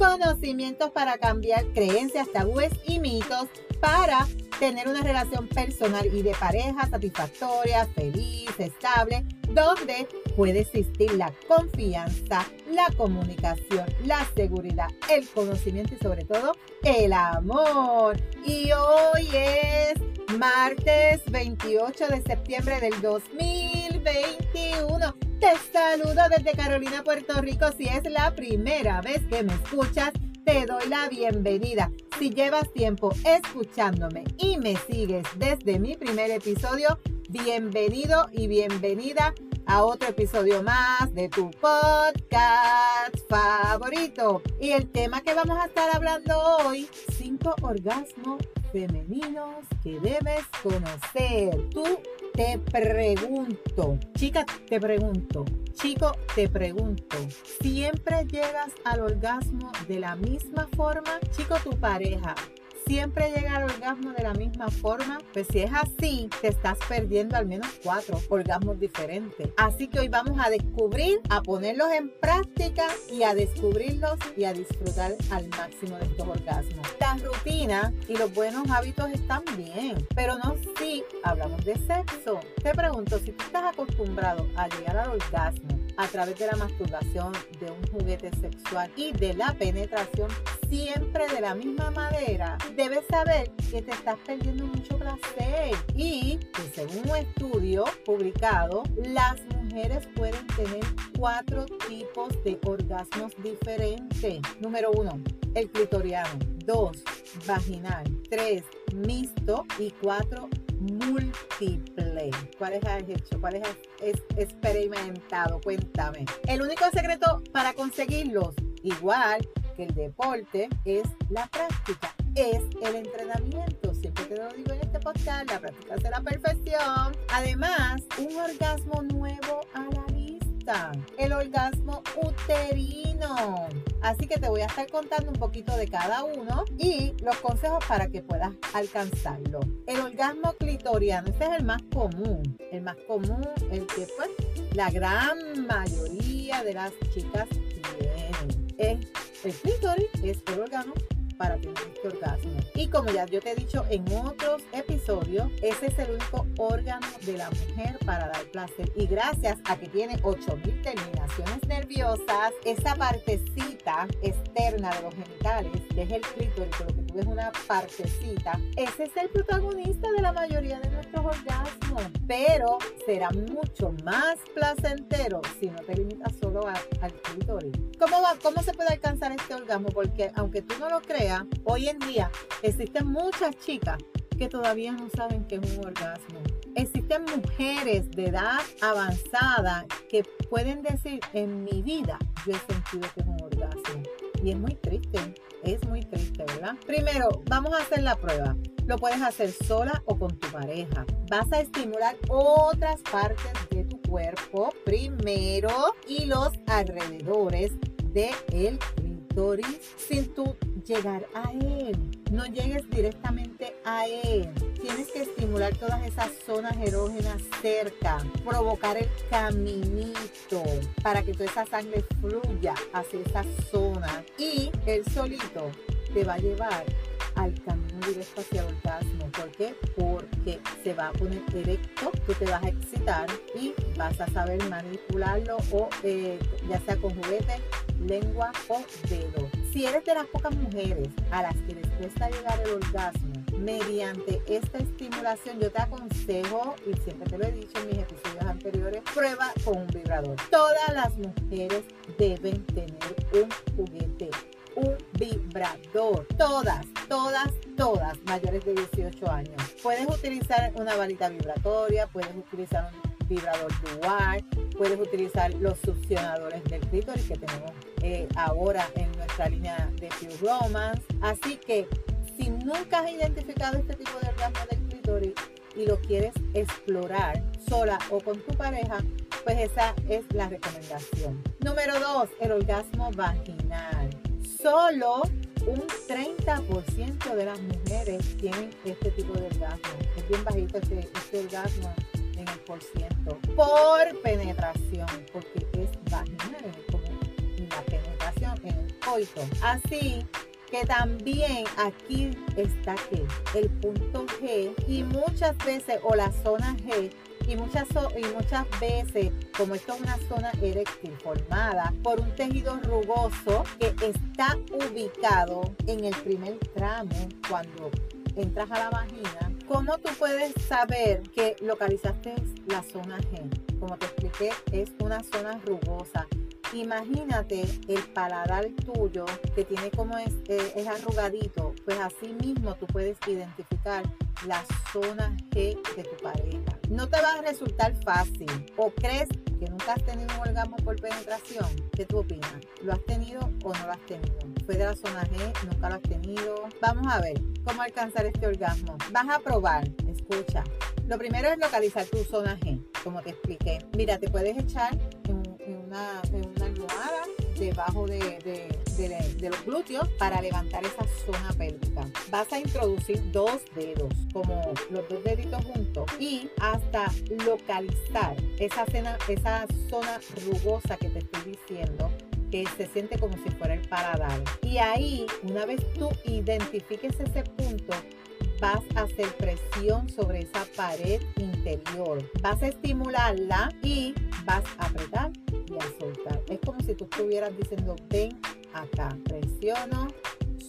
conocimientos para cambiar creencias, tabúes y mitos para tener una relación personal y de pareja satisfactoria, feliz, estable, donde puede existir la confianza, la comunicación, la seguridad, el conocimiento y sobre todo el amor. Y hoy es martes 28 de septiembre del 2021. Te saludo desde Carolina, Puerto Rico. Si es la primera vez que me escuchas, te doy la bienvenida. Si llevas tiempo escuchándome y me sigues desde mi primer episodio, bienvenido y bienvenida a otro episodio más de tu podcast favorito. Y el tema que vamos a estar hablando hoy, cinco orgasmos femeninos que debes conocer. Tú te pregunto, chica, te pregunto, chico, te pregunto, ¿siempre llegas al orgasmo de la misma forma? Chico, tu pareja siempre llega al orgasmo de la misma forma, pues si es así, te estás perdiendo al menos cuatro orgasmos diferentes. Así que hoy vamos a descubrir, a ponerlos en práctica y a descubrirlos y a disfrutar al máximo de estos orgasmos. La rutina y los buenos hábitos están bien, pero no si hablamos de sexo. Te pregunto, si tú estás acostumbrado a llegar al orgasmo, a través de la masturbación, de un juguete sexual y de la penetración siempre de la misma manera, debes saber que te estás perdiendo mucho placer y que según un estudio publicado, las mujeres pueden tener cuatro tipos de orgasmos diferentes. Número uno, el clitoriano. Dos, vaginal. Tres, mixto. Y cuatro, múltiple. ¿Cuáles has hecho? ¿Cuáles has experimentado? Cuéntame. El único secreto para conseguirlos, igual el deporte, es la práctica, es el entrenamiento. Siempre te lo digo en este podcast, la práctica es la perfección. Además, un orgasmo nuevo a la vista. El orgasmo uterino Así que te voy a estar contando un poquito de cada uno y los consejos para que puedas alcanzarlo. El orgasmo clitoriano, este es el más común. El más común, el que pues la gran mayoría de las chicas tienen. Es el clítoris, es el orgasmo para tener este orgasmo. Y como ya yo te he dicho en otros episodios, ese es el único órgano de la mujer para dar placer. Y gracias a que tiene 8000 terminaciones nerviosas, esa partecita externa de los genitales, que es el clítoris, lo que ves una partecita, ese es el protagonista de la mayoría de nuestros orgasmos. Pero será mucho más placentero si no te limitas solo al clítoris. ¿Cómo, va, ¿Cómo se puede alcanzar este orgasmo? Porque aunque tú no lo creas, hoy en día existen muchas chicas que todavía no saben qué es un orgasmo. Existen mujeres de edad avanzada que pueden decir, en mi vida yo he sentido que es un orgasmo. Y es muy triste, es muy triste, ¿verdad? Primero, vamos a hacer la prueba. Lo puedes hacer sola o con tu pareja. Vas a estimular otras partes de tu cuerpo primero y los alrededores del de clítoris sin tu llegar a Él. No llegues directamente a Él. Estimular todas esas zonas erógenas cerca, provocar el caminito para que toda esa sangre fluya hacia esa zona y Él solito te va a llevar al camino directo hacia el orgasmo. ¿Por qué? Porque se va a poner erecto, tú te vas a excitar y vas a saber manipularlo o eh, ya sea con juguete, lengua o dedo Si eres de las pocas mujeres a las que les cuesta llegar el orgasmo, mediante esta estimulación yo te aconsejo, y siempre te lo he dicho en mis episodios anteriores, prueba con un vibrador. Todas las mujeres deben tener un juguete un vibrador. Todas, todas, todas mayores de 18 años. Puedes utilizar una varita vibratoria, puedes utilizar un vibrador dual, puedes utilizar los succionadores del clítoris que tenemos eh, ahora en nuestra línea de Pure Romance. Así que si nunca has identificado este tipo de orgasmo del clítoris y lo quieres explorar sola o con tu pareja, pues esa es la recomendación. Número dos, el orgasmo vaginal solo un 30% de las mujeres tienen este tipo de orgasmo. Es bien bajito este, este orgasmo en el por ciento. Por penetración, porque es vaginal, como la penetración en el coito. Así que también aquí está que el punto G y muchas veces o la zona G y muchas, y muchas veces, como esto es una zona eréctil formada por un tejido rugoso que está ubicado en el primer tramo cuando entras a la vagina, ¿cómo tú puedes saber que localizaste la zona G? Como te expliqué, es una zona rugosa Imagínate el paladar tuyo que tiene como es, eh, es arrugadito, pues así mismo tú puedes identificar la zona G de tu pareja. No te va a resultar fácil. ¿O crees que nunca has tenido un orgasmo por penetración? ¿Qué tú opinas? ¿Lo has tenido o no lo has tenido? ¿Fue de la zona G? ¿Nunca lo has tenido? Vamos a ver cómo alcanzar este orgasmo. Vas a probar, escucha. Lo primero es localizar tu zona G, como te expliqué. Mira, te puedes echar en, una, almohada debajo de, los glúteos para levantar esa zona pélvica. Vas a introducir dos dedos, como los dos deditos juntos, y hasta localizar esa, zona rugosa que te estoy diciendo que se siente como si fuera el paladar. Y ahí, una vez tú identifiques ese punto, vas a hacer presión sobre esa pared interior. Vas a estimularla y vas a apretar soltar. Es como si tú estuvieras diciendo, ven acá, presiono,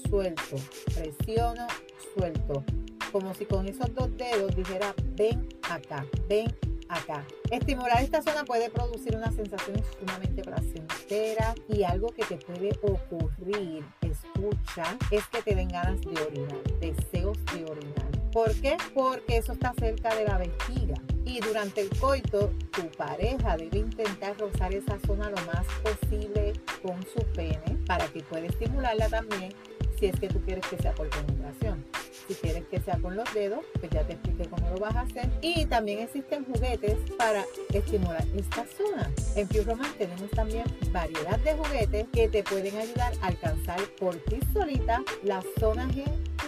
suelto, presiono, suelto. Como si con esos dos dedos dijera, ven acá, ven acá. Estimular esta zona puede producir una sensación sumamente placentera y algo que te puede ocurrir, escucha, es que te den ganas de orinar, deseos de orinar. ¿Por qué? Porque eso está cerca de la vejiga. Y durante el coito, tu pareja debe intentar rozar esa zona lo más posible con su pene para que pueda estimularla también si es que tú quieres que sea por penetración. Si quieres que sea con los dedos, pues ya te expliqué cómo lo vas a hacer. Y también existen juguetes para estimular esta zona. En Pure tenemos también variedad de juguetes que te pueden ayudar a alcanzar por ti solita la zona G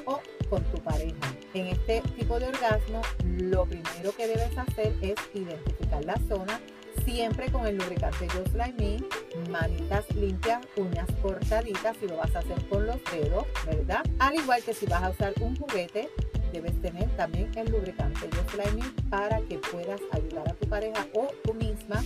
o con tu pareja. En este tipo de orgasmo, lo primero que debes hacer es identificar la zona siempre con el lubricante Just Like Me, manitas limpias, uñas cortaditas si lo vas a hacer con los dedos, ¿verdad? Al igual que si vas a usar un juguete, debes tener también el lubricante Just Like para que puedas ayudar a tu pareja o tú misma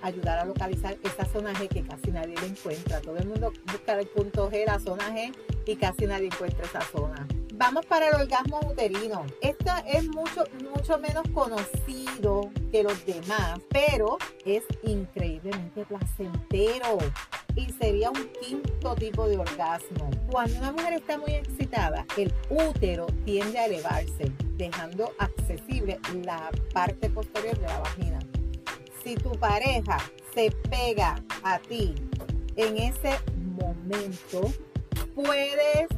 ayudar a localizar esa zona G que casi nadie le encuentra. Todo el mundo busca el punto G, la zona G, y casi nadie encuentra esa zona. Vamos para el orgasmo uterino. Esta es mucho, mucho menos conocido que los demás, pero es increíblemente placentero y sería un quinto tipo de orgasmo. Cuando una mujer está muy excitada, el útero tiende a elevarse, dejando accesible la parte posterior de la vagina. Si tu pareja se pega a ti en ese momento, puedes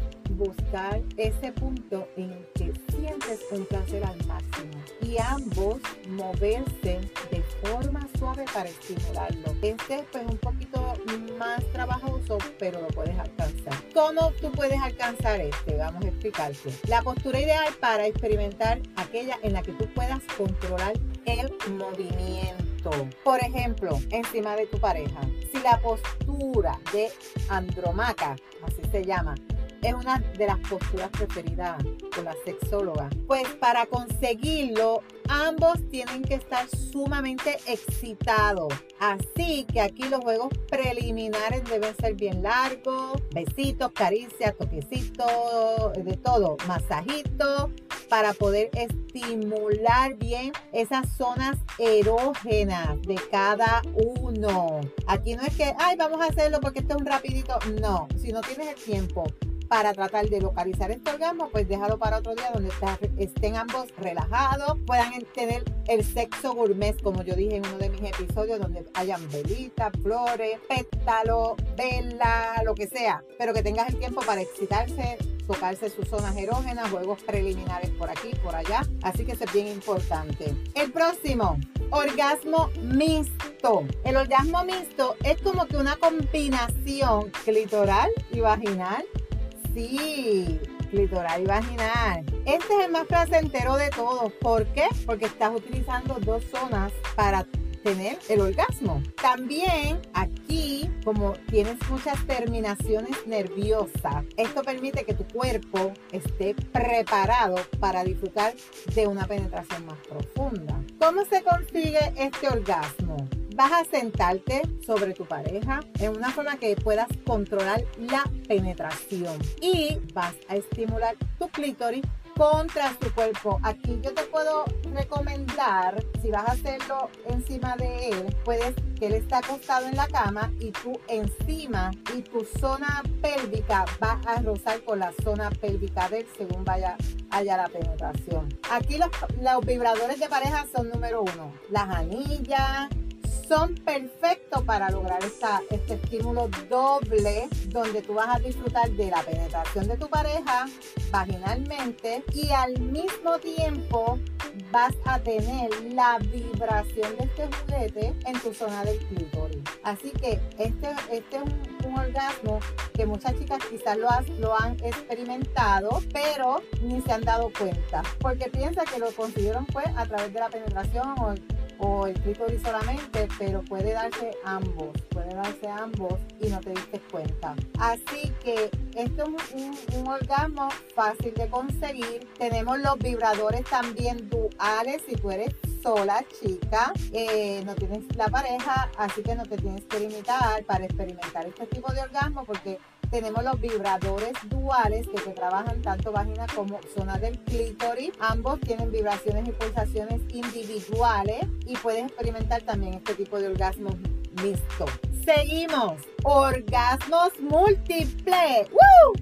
buscar ese punto en que sientes un placer al máximo y ambos moverse de forma suave para estimularlo. Este es pues un poquito más trabajoso, pero lo puedes alcanzar. ¿Cómo tú puedes alcanzar este? Vamos a explicarte. La postura ideal para experimentar aquella en la que tú puedas controlar el movimiento. Por ejemplo, encima de tu pareja. Si la postura de andromaca, así se llama, es una de las posturas preferidas por la sexóloga. Pues para conseguirlo, ambos tienen que estar sumamente excitados. Así que aquí los juegos preliminares deben ser bien largos, besitos, caricias, toquecitos, de todo, masajitos, para poder estimular bien esas zonas erógenas de cada uno. Aquí no es que, ay, vamos a hacerlo porque esto es un rapidito. No, si no tienes el tiempo para tratar de localizar este orgasmo, pues déjalo para otro día donde estén ambos relajados, puedan tener el sexo gourmet, como yo dije en uno de mis episodios, donde hayan velitas, flores, pétalos, vela, lo que sea, pero que tengas el tiempo para excitarse tocarse sus zonas erógenas, juegos preliminares por aquí, por allá. Así que eso es bien importante. El próximo, orgasmo mixto. El orgasmo mixto es como que una combinación clitoral y vaginal. Sí, clitoral y vaginal. Este es el más placentero de todos. ¿Por qué? Porque estás utilizando dos zonas para tener el orgasmo. También aquí, como tienes muchas terminaciones nerviosas, esto permite que tu cuerpo esté preparado para disfrutar de una penetración más profunda. ¿Cómo se consigue este orgasmo? Vas a sentarte sobre tu pareja en una forma que puedas controlar la penetración y vas a estimular tu clítoris contra su cuerpo. Aquí yo te puedo recomendar, si vas a hacerlo encima de él, puedes que él está acostado en la cama y tú encima y tu zona pélvica va a rozar con la zona pélvica de él según vaya allá la penetración. Aquí los, los vibradores de pareja son número uno, las anillas, son perfectos para lograr este estímulo doble donde tú vas a disfrutar de la penetración de tu pareja vaginalmente y al mismo tiempo vas a tener la vibración de este juguete en tu zona del clítoris. Así que este, este es un, orgasmo que muchas chicas quizás lo, lo han experimentado, pero ni se han dado cuenta, porque piensa que lo consiguieron pues a través de la penetración o o el clítoris solamente, pero puede darse ambos, puede darse ambos y no te diste cuenta. Así que esto es un, orgasmo fácil de conseguir. Tenemos los vibradores también duales si tú eres sola, chica, eh, no tienes la pareja, así que no te tienes que limitar para experimentar este tipo de orgasmo porque tenemos los vibradores duales que te trabajan tanto vagina como zona del clítoris. Ambos tienen vibraciones y pulsaciones individuales y puedes experimentar también este tipo de orgasmos mixto. Seguimos. Orgasmos múltiples.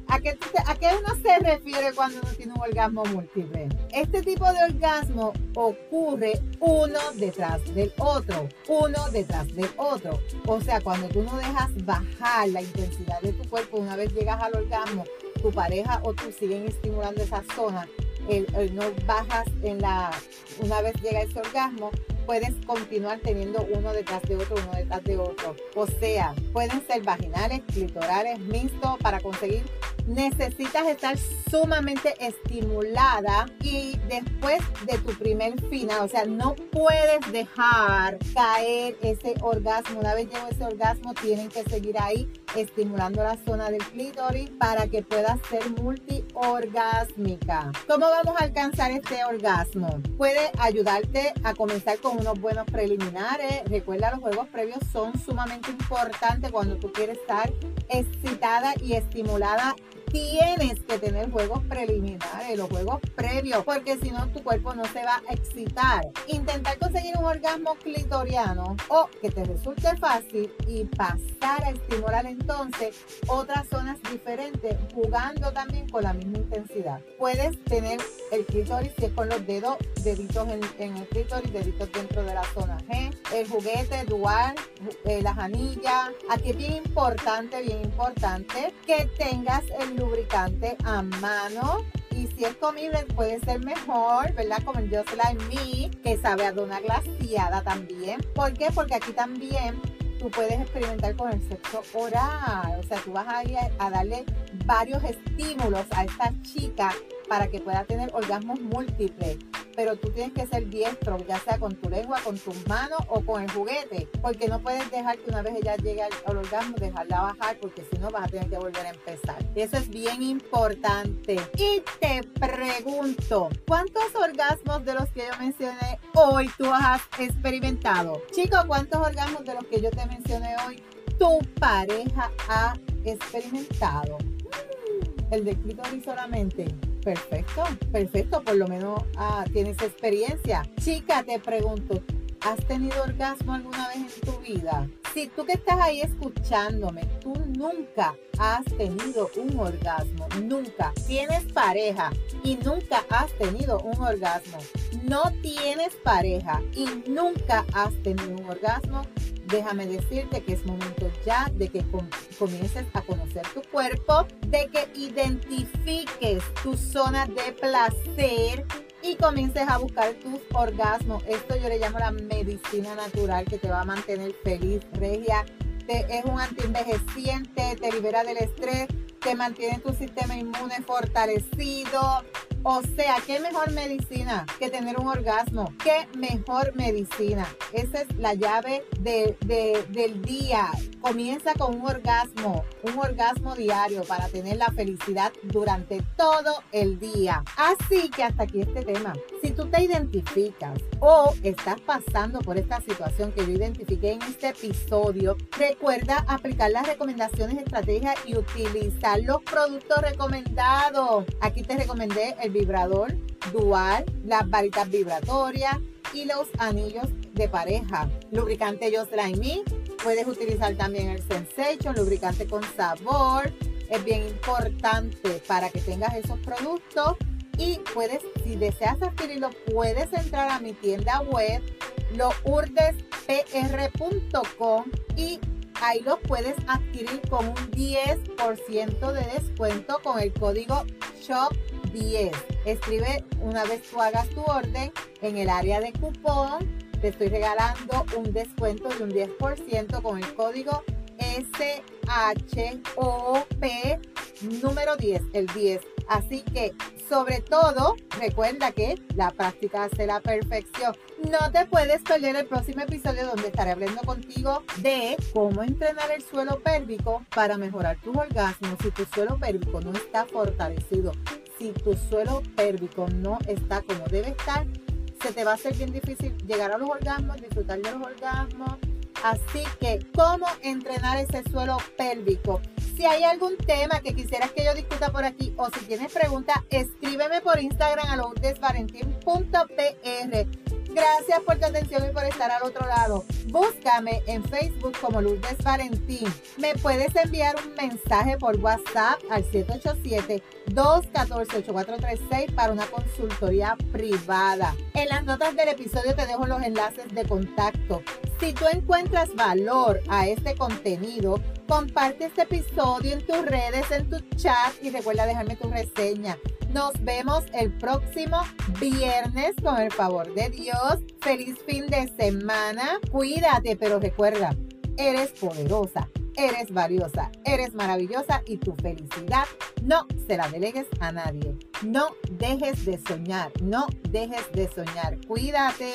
¿A, qué, ¿A qué uno se refiere cuando uno tiene un orgasmo múltiple? Este tipo de orgasmo ocurre uno detrás del otro, uno detrás del otro. O sea, cuando tú no dejas bajar la intensidad de tu cuerpo, una vez llegas al orgasmo, tu pareja o tú siguen estimulando esa zona, el, no bajas en la, una vez llega ese orgasmo, puedes continuar teniendo uno detrás de otro, uno detrás de otro. O sea, pueden ser vaginales, clitorales, mixtos para conseguir necesitas estar sumamente estimulada y después de tu primer final, o sea, no puedes dejar caer ese orgasmo. Una vez llegó ese orgasmo, tienen que seguir ahí estimulando la zona del clítoris para que puedas ser multiorgásmica. ¿Cómo vamos a alcanzar este orgasmo? Puede ayudarte a comenzar con unos buenos preliminares. Recuerda, los juegos previos son sumamente importantes cuando tú quieres estar excitada y estimulada tienes que tener juegos preliminares, los juegos previos, porque si no tu cuerpo no se va a excitar. Intentar conseguir un orgasmo clitoriano o que te resulte fácil y pasar a estimular entonces otras zonas diferentes, jugando también con la misma intensidad. Puedes tener el clítoris si es con los dedos, deditos en, el clítoris, deditos dentro de la zona G, el juguete dual, eh, las anillas. Aquí es bien importante, bien importante que tengas el lubricante a mano y si es comible puede ser mejor, ¿verdad? Como el Just Like Me, que sabe a una glaciada también. ¿Por qué? Porque aquí también tú puedes experimentar con el sexo oral. O sea, tú vas a darle varios estímulos a esta chica para que pueda tener orgasmos múltiples. Pero tú tienes que ser diestro, ya sea con tu lengua, con tus manos o con el juguete, porque no puedes dejar que una vez ella llegue al, orgasmo, dejarla bajar, porque si no vas a tener que volver a empezar. Eso es bien importante. Y te pregunto, ¿cuántos orgasmos de los que yo mencioné hoy tú has experimentado? Chicos, ¿cuántos orgasmos de los que yo te mencioné hoy tu pareja ha experimentado? El de clítoris solamente. Perfecto, perfecto, por lo menos ah, tienes experiencia. Chica, te pregunto, ¿has tenido orgasmo alguna vez en tu vida? Si tú que estás ahí escuchándome, tú nunca has tenido un orgasmo, nunca tienes pareja y nunca has tenido un orgasmo, no tienes pareja y nunca has tenido un orgasmo, déjame decirte que es momento ya de que comiences a conocer tu cuerpo, de que identifiques tu zona de placer y comiences a buscar tus orgasmos. Esto yo le llamo la medicina natural que te va a mantener feliz, regia. es un antienvejeciente, te libera del estrés, te mantiene tu sistema inmune fortalecido, o sea, ¿qué mejor medicina que tener un orgasmo? ¿Qué mejor medicina? Esa es la llave del día. Comienza con un orgasmo, un orgasmo diario para tener la felicidad durante todo el día. Así que hasta aquí este tema. Si tú te identificas o estás pasando por esta situación que yo identifiqué en este episodio, recuerda aplicar las recomendaciones, estrategias y utilizar los productos recomendados. Aquí te recomendé el vibrador dual, las varitas vibratorias y los anillos de pareja. Lubricante Just Like Me. Puedes utilizar también el Sensation, lubricante con sabor. Es bien importante para que tengas esos productos. Y puedes, si deseas adquirirlo, puedes entrar a mi tienda web, lourdespr.com y ahí los puedes adquirir con un 10% de descuento con el código SHOP 10. Escribe una vez tú hagas tu orden en el área de cupón. Te estoy regalando un descuento de un 10% con el código SHOP número 10, el 10. Así que, sobre todo, recuerda que la práctica hace la perfección. No te puedes perder el próximo episodio donde estaré hablando contigo de cómo entrenar el suelo pélvico para mejorar tus orgasmos si tu suelo pélvico no está fortalecido si tu suelo pélvico no está como debe estar, se te va a hacer bien difícil llegar a los orgasmos, disfrutar de los orgasmos. Así que, ¿cómo entrenar ese suelo pélvico? Si hay algún tema que quisieras que yo discuta por aquí o si tienes preguntas, escríbeme por Instagram a lourdesvalentín.pr. Gracias por tu atención y por estar al otro lado. Búscame en Facebook como Lourdes Valentín. Me puedes enviar un mensaje por WhatsApp al 787-214-8436 para una consultoría privada. En las notas del episodio te dejo los enlaces de contacto. Si tú encuentras valor a este contenido, comparte este episodio en tus redes, en tu chat y recuerda dejarme tu reseña. Nos vemos el próximo viernes con el favor de Dios. Feliz fin de semana. Cuídate, pero recuerda, eres poderosa, eres valiosa, eres maravillosa y tu felicidad no se la delegues a nadie. No dejes de soñar, no dejes de soñar. Cuídate.